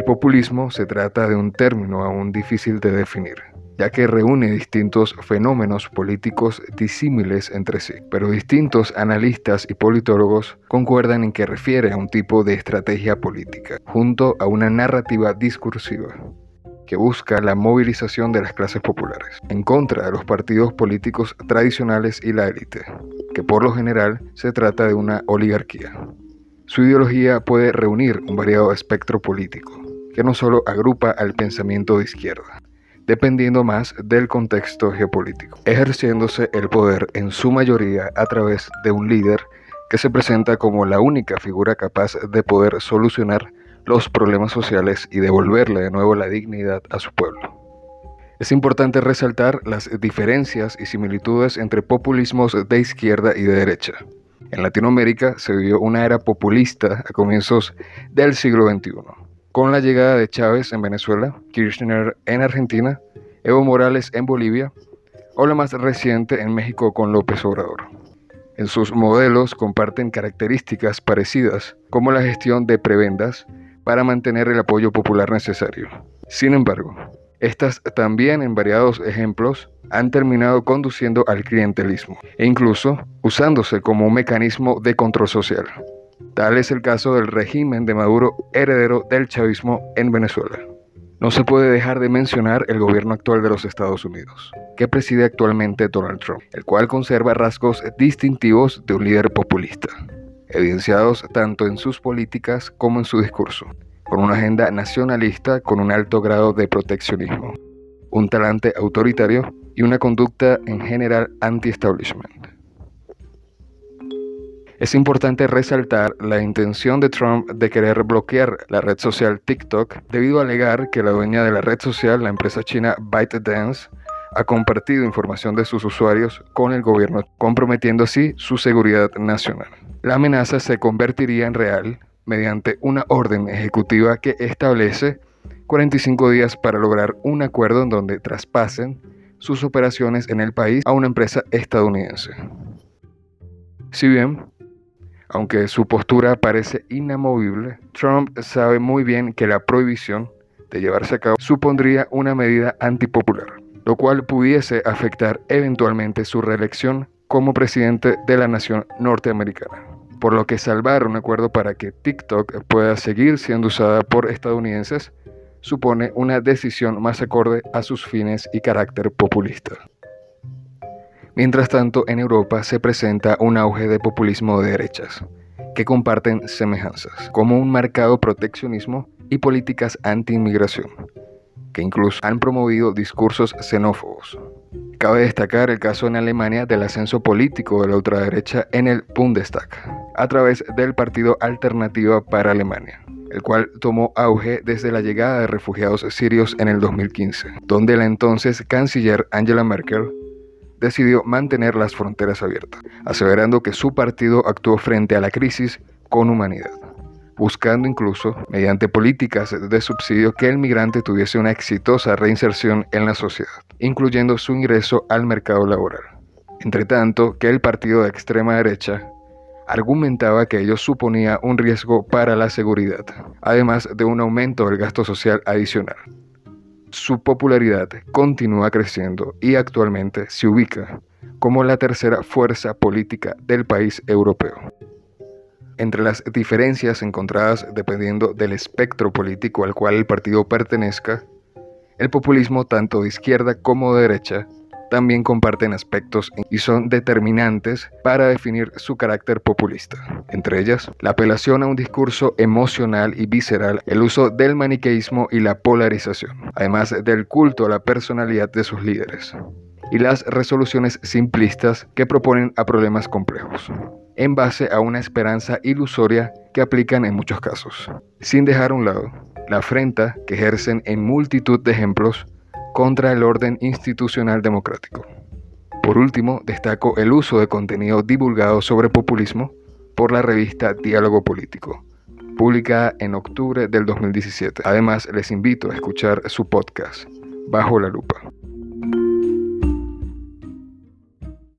El populismo se trata de un término aún difícil de definir, ya que reúne distintos fenómenos políticos disímiles entre sí, pero distintos analistas y politólogos concuerdan en que refiere a un tipo de estrategia política, junto a una narrativa discursiva que busca la movilización de las clases populares, en contra de los partidos políticos tradicionales y la élite, que por lo general se trata de una oligarquía. Su ideología puede reunir un variado espectro político, que no solo agrupa al pensamiento de izquierda, dependiendo más del contexto geopolítico, ejerciéndose el poder en su mayoría a través de un líder que se presenta como la única figura capaz de poder solucionar los problemas sociales y devolverle de nuevo la dignidad a su pueblo. Es importante resaltar las diferencias y similitudes entre populismos de izquierda y de derecha. En Latinoamérica se vivió una era populista a comienzos del siglo XXI con la llegada de Chávez en Venezuela, Kirchner en Argentina, Evo Morales en Bolivia o la más reciente en México con López Obrador. En sus modelos comparten características parecidas, como la gestión de prebendas para mantener el apoyo popular necesario. Sin embargo, estas también en variados ejemplos han terminado conduciendo al clientelismo e incluso usándose como un mecanismo de control social. Tal es el caso del régimen de Maduro, heredero del chavismo en Venezuela. No se puede dejar de mencionar el gobierno actual de los Estados Unidos, que preside actualmente Donald Trump, el cual conserva rasgos distintivos de un líder populista, evidenciados tanto en sus políticas como en su discurso, con una agenda nacionalista con un alto grado de proteccionismo, un talante autoritario y una conducta en general anti-establishment. Es importante resaltar la intención de Trump de querer bloquear la red social TikTok debido a alegar que la dueña de la red social, la empresa china ByteDance, ha compartido información de sus usuarios con el gobierno, comprometiendo así su seguridad nacional. La amenaza se convertiría en real mediante una orden ejecutiva que establece 45 días para lograr un acuerdo en donde traspasen sus operaciones en el país a una empresa estadounidense. Si bien aunque su postura parece inamovible, Trump sabe muy bien que la prohibición de llevarse a cabo supondría una medida antipopular, lo cual pudiese afectar eventualmente su reelección como presidente de la nación norteamericana. Por lo que salvar un acuerdo para que TikTok pueda seguir siendo usada por estadounidenses supone una decisión más acorde a sus fines y carácter populista. Mientras tanto, en Europa se presenta un auge de populismo de derechas, que comparten semejanzas, como un marcado proteccionismo y políticas anti-inmigración, que incluso han promovido discursos xenófobos. Cabe destacar el caso en Alemania del ascenso político de la ultraderecha en el Bundestag, a través del Partido Alternativa para Alemania, el cual tomó auge desde la llegada de refugiados sirios en el 2015, donde la entonces canciller Angela Merkel decidió mantener las fronteras abiertas, aseverando que su partido actuó frente a la crisis con humanidad, buscando incluso, mediante políticas de subsidio, que el migrante tuviese una exitosa reinserción en la sociedad, incluyendo su ingreso al mercado laboral. Entre tanto, que el partido de extrema derecha argumentaba que ello suponía un riesgo para la seguridad, además de un aumento del gasto social adicional. Su popularidad continúa creciendo y actualmente se ubica como la tercera fuerza política del país europeo. Entre las diferencias encontradas dependiendo del espectro político al cual el partido pertenezca, el populismo tanto de izquierda como de derecha también comparten aspectos y son determinantes para definir su carácter populista. Entre ellas, la apelación a un discurso emocional y visceral, el uso del maniqueísmo y la polarización, además del culto a la personalidad de sus líderes, y las resoluciones simplistas que proponen a problemas complejos en base a una esperanza ilusoria que aplican en muchos casos, sin dejar a un lado la afrenta que ejercen en multitud de ejemplos contra el orden institucional democrático. Por último, destaco el uso de contenido divulgado sobre populismo por la revista Diálogo Político, publicada en octubre del 2017. Además, les invito a escuchar su podcast, Bajo la Lupa.